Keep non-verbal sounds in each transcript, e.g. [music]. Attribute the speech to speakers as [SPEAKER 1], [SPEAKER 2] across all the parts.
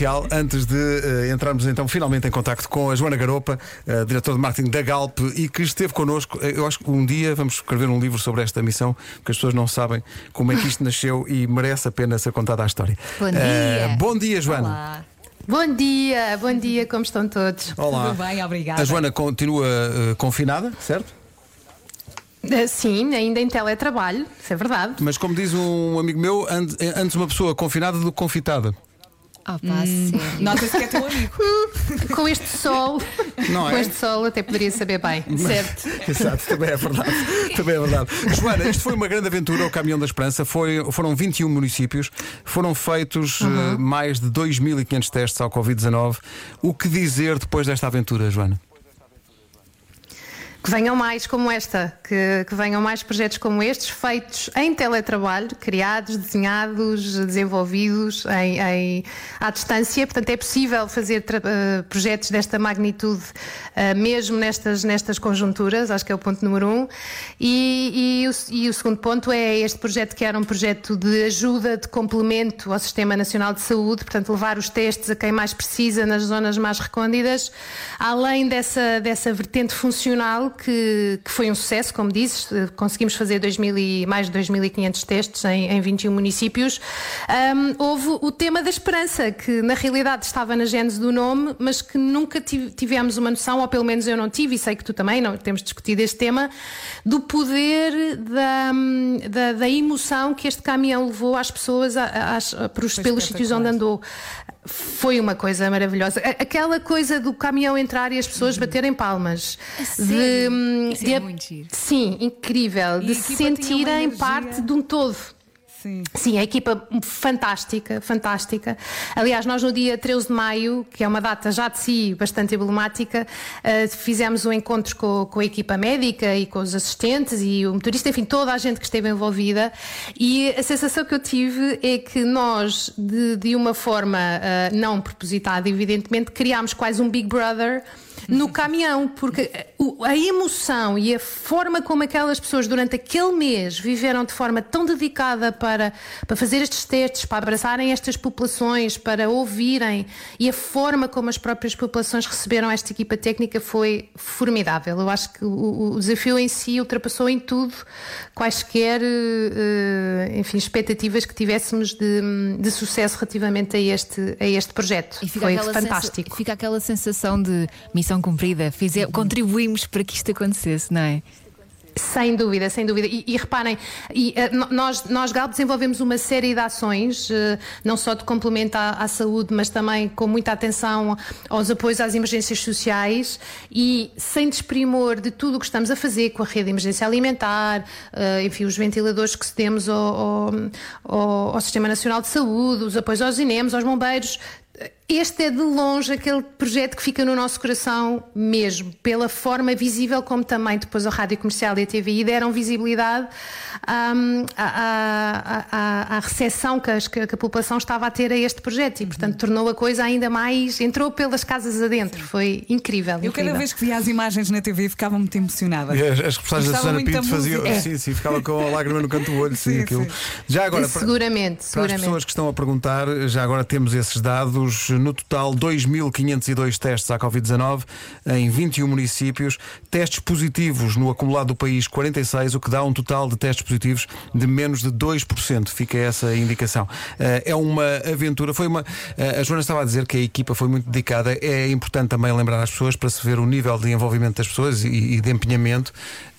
[SPEAKER 1] comercial. Antes de uh, entrarmos então finalmente em contacto com a Joana Garopa, uh, diretora de marketing da Galp, e que esteve connosco. Eu acho que um dia vamos escrever um livro sobre esta missão, porque as pessoas não sabem como é que isto [laughs] nasceu e merece a pena ser contada a história.
[SPEAKER 2] Bom dia.
[SPEAKER 1] bom dia, Joana.
[SPEAKER 2] Olá.
[SPEAKER 3] Bom dia, bom dia, como estão todos?
[SPEAKER 1] Olá.
[SPEAKER 2] Tudo bem, obrigada.
[SPEAKER 1] A Joana continua uh, confinada, certo?
[SPEAKER 3] Uh, sim, ainda em teletrabalho, isso é verdade.
[SPEAKER 1] Mas como diz um amigo meu, antes uma pessoa confinada do que confitada.
[SPEAKER 2] Ah, pá, sim.
[SPEAKER 4] Nota-se que é teu amigo. [laughs]
[SPEAKER 3] Com este sol,
[SPEAKER 1] Não
[SPEAKER 3] com
[SPEAKER 1] é?
[SPEAKER 3] este sol até poderia saber bem, certo? [laughs]
[SPEAKER 1] Exato, também é verdade. Também é verdade. Joana, isto foi uma grande aventura, o Caminhão da Esperança. Foi, foram 21 municípios, foram feitos
[SPEAKER 3] Uhum.
[SPEAKER 1] eh, mais de 2.500 testes ao Covid-19. O que dizer depois desta aventura, Joana?
[SPEAKER 3] Que venham mais como esta, que, que venham mais projetos como estes, feitos em teletrabalho, criados, desenhados, desenvolvidos em, em- à distância. Portanto, é possível fazer eh, projetos desta magnitude, eh, mesmo nestas, nestas conjunturas, acho que é o ponto número um. E, e o, e o segundo ponto é este projeto que era um projeto de ajuda, de complemento ao Sistema Nacional de Saúde, portanto, levar os testes a quem mais precisa nas zonas mais recôndidas, além dessa, dessa vertente funcional que, que foi um sucesso, como dizes, eh, conseguimos fazer 2000 e, mais de 2.500 testes em, em 21 municípios. Ahm, houve o tema da esperança, que na realidade estava na gênese do nome, mas que nunca tive- tivemos uma noção, ou pelo menos eu não tive, e sei que tu também, não temos discutido este tema, do poder da, da, da emoção que este caminhão levou às pessoas às- pelos, sítios onde andou. Foi uma coisa maravilhosa. Aquela coisa do caminhão entrar e as pessoas baterem palmas. hum,
[SPEAKER 2] Isso
[SPEAKER 3] de
[SPEAKER 2] é
[SPEAKER 3] a-
[SPEAKER 2] muito giro.
[SPEAKER 3] Sim, incrível.
[SPEAKER 4] E
[SPEAKER 3] de se sentirem parte de um todo.
[SPEAKER 4] Sim.
[SPEAKER 3] Sim, a equipa fantástica, fantástica. Aliás, nós no dia 13 de maio, que é uma data já de si bastante emblemática, eh, fizemos um encontro com, com a equipa médica e com os assistentes e o motorista, enfim, toda a gente que esteve envolvida. E a sensação que eu tive é que nós, de, de uma forma eh, não propositada, evidentemente, criámos quase um Big Brother no caminhão, porque a emoção e a forma como aquelas pessoas durante aquele mês viveram de forma tão dedicada para, para fazer estes testes, para abraçarem estas populações, para ouvirem e a forma como as próprias populações receberam esta equipa técnica foi formidável. Eu acho que o, o desafio em si ultrapassou em tudo quaisquer eh, enfim, expectativas que tivéssemos de, de sucesso relativamente a este, a este projeto. Foi
[SPEAKER 2] aquela sensa-
[SPEAKER 3] fantástico.
[SPEAKER 2] fica aquela sensação de missão cumprida. Fize- contribuímos para que isto acontecesse, não é?
[SPEAKER 3] Sem dúvida, sem dúvida. E, e reparem, e, no- nós, nós, Galp, desenvolvemos uma série de ações, eh, não só de complemento à, à saúde, mas também com muita atenção aos apoios às emergências sociais e sem desprimor de tudo o que estamos a fazer com a rede de emergência alimentar, eh, enfim, os ventiladores que cedemos ao, ao, ao- ao Sistema Nacional de Saúde, os apoios aos INEMs, aos bombeiros. Este é de longe aquele projeto que fica no nosso coração mesmo, pela forma visível como também depois a Rádio Comercial e a TVI deram visibilidade hum, à, à, à, à recepção que, as- que a população estava a ter a este projeto e, portanto, tornou a coisa ainda mais. entrou pelas casas adentro. Foi incrível.
[SPEAKER 4] Eu cada
[SPEAKER 3] incrível.
[SPEAKER 4] vez que via as imagens na TV ficava muito emocionada.
[SPEAKER 1] E As, as reportagens da Susana Pinto faziam.
[SPEAKER 4] música.
[SPEAKER 1] Sim, sim, ficava com a lágrima no canto do olho. Sim,
[SPEAKER 4] Sim,
[SPEAKER 1] aquilo.
[SPEAKER 4] sim.
[SPEAKER 1] Já agora, para,
[SPEAKER 3] seguramente,
[SPEAKER 1] para as
[SPEAKER 3] seguramente.
[SPEAKER 1] pessoas que estão a perguntar, já agora temos esses dados. No total, 2.502 testes à Covid-19 em 21 municípios. Testes positivos no acumulado do país, 46, o que dá um total de testes positivos de menos de 2%. Fica essa indicação. Eh, É uma aventura. Foi uma. eh, A Joana estava a dizer que a equipa foi muito dedicada. É importante também lembrar às pessoas para se ver o nível de envolvimento das pessoas e, e de empenhamento.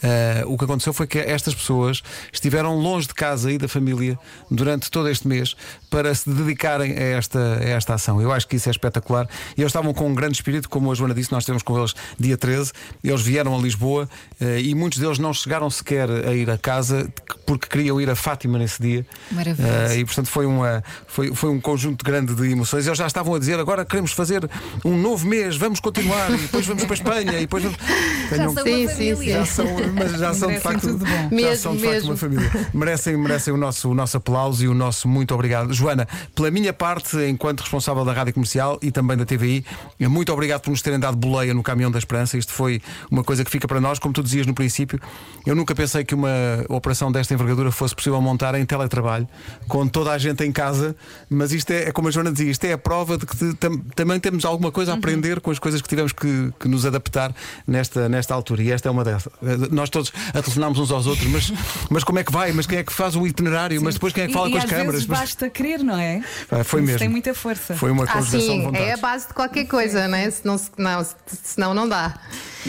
[SPEAKER 1] Eh, o que aconteceu foi que estas pessoas estiveram longe de casa e da família durante todo este mês para se dedicarem a esta, a esta ação. Eu acho que isso é espetacular. E eles estavam com um grande espírito, como a Joana disse, nós estivemos com eles dia 13. Eles vieram a Lisboa eh, e muitos deles não chegaram sequer a ir a casa porque queriam ir a Fátima nesse dia.
[SPEAKER 2] Maravilhoso.
[SPEAKER 1] Eh, e portanto foi, uma, foi, foi um conjunto grande de emoções. Eles já estavam a dizer agora queremos fazer um novo mês, vamos continuar, e depois vamos para a Espanha, e depois vamos. [laughs] Tenham-
[SPEAKER 2] são
[SPEAKER 3] Sim,
[SPEAKER 2] uma
[SPEAKER 3] sim, sim.
[SPEAKER 1] já são, mas já são de facto,
[SPEAKER 4] tudo bom.
[SPEAKER 1] já
[SPEAKER 3] Mesmo,
[SPEAKER 1] são de facto
[SPEAKER 3] mesmo.
[SPEAKER 1] uma família. Merecem, merecem o, nosso, o nosso aplauso e o nosso muito obrigado. Joana, pela minha parte, enquanto responsável da Rádio Rádio Comercial e também da TVI. Muito obrigado por nos terem dado boleia no caminhão da esperança. Isto foi uma coisa que fica para nós, como tu dizias no princípio. Eu nunca pensei que uma operação desta envergadura fosse possível montar em teletrabalho, com toda a gente em casa, mas isto é, é como a Joana dizia, isto é a prova de que te- tam- também temos alguma coisa a aprender com as coisas que tivemos que, que nos adaptar nesta, nesta altura. E esta é uma dessas. Nós todos a telefonámos uns aos outros, mas, mas como é que vai? Mas quem é que faz o itinerário? Mas depois quem é que fala
[SPEAKER 4] e,
[SPEAKER 1] com
[SPEAKER 4] e
[SPEAKER 1] as
[SPEAKER 4] às
[SPEAKER 1] câmaras? Mas-
[SPEAKER 4] basta querer, não é?
[SPEAKER 1] Ah, foi
[SPEAKER 4] Isso
[SPEAKER 1] mesmo.
[SPEAKER 4] Tem muita força.
[SPEAKER 1] Foi uma
[SPEAKER 3] Ah,
[SPEAKER 1] conjugação de
[SPEAKER 3] sim,
[SPEAKER 1] vontades.
[SPEAKER 3] é a base de qualquer coisa, né? Senão, se- não, se- senão não dá.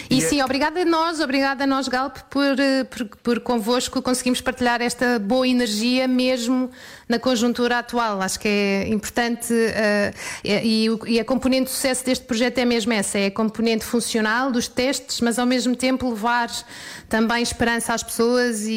[SPEAKER 3] E,
[SPEAKER 1] E é-
[SPEAKER 3] sim, obrigada a nós, obrigada a nós, Galp, por, eh, por, por convosco conseguimos partilhar esta boa energia mesmo na conjuntura atual. Acho que é importante eh, e, o- e a componente de sucesso deste projeto é mesmo essa: é a componente funcional dos testes, mas ao mesmo tempo levar também esperança às pessoas e,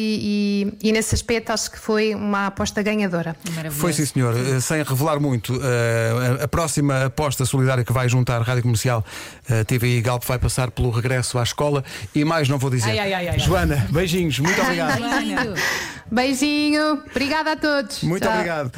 [SPEAKER 3] e- e nesse aspecto acho que foi uma aposta ganhadora.
[SPEAKER 1] Foi sim, senhor. Sem revelar muito, eh, a- a próxima aposta solidária que vai juntar Rádio Comercial, eh, TVI e Galp vai passar pelo regresso à escola e mais não vou dizer.
[SPEAKER 4] Ai, ai, ai, ai, ai.
[SPEAKER 1] Joana, beijinhos, muito obrigado.
[SPEAKER 2] Beijinho.
[SPEAKER 3] Beijinho, obrigada a todos.
[SPEAKER 1] Muito
[SPEAKER 3] Tchau.
[SPEAKER 1] obrigado.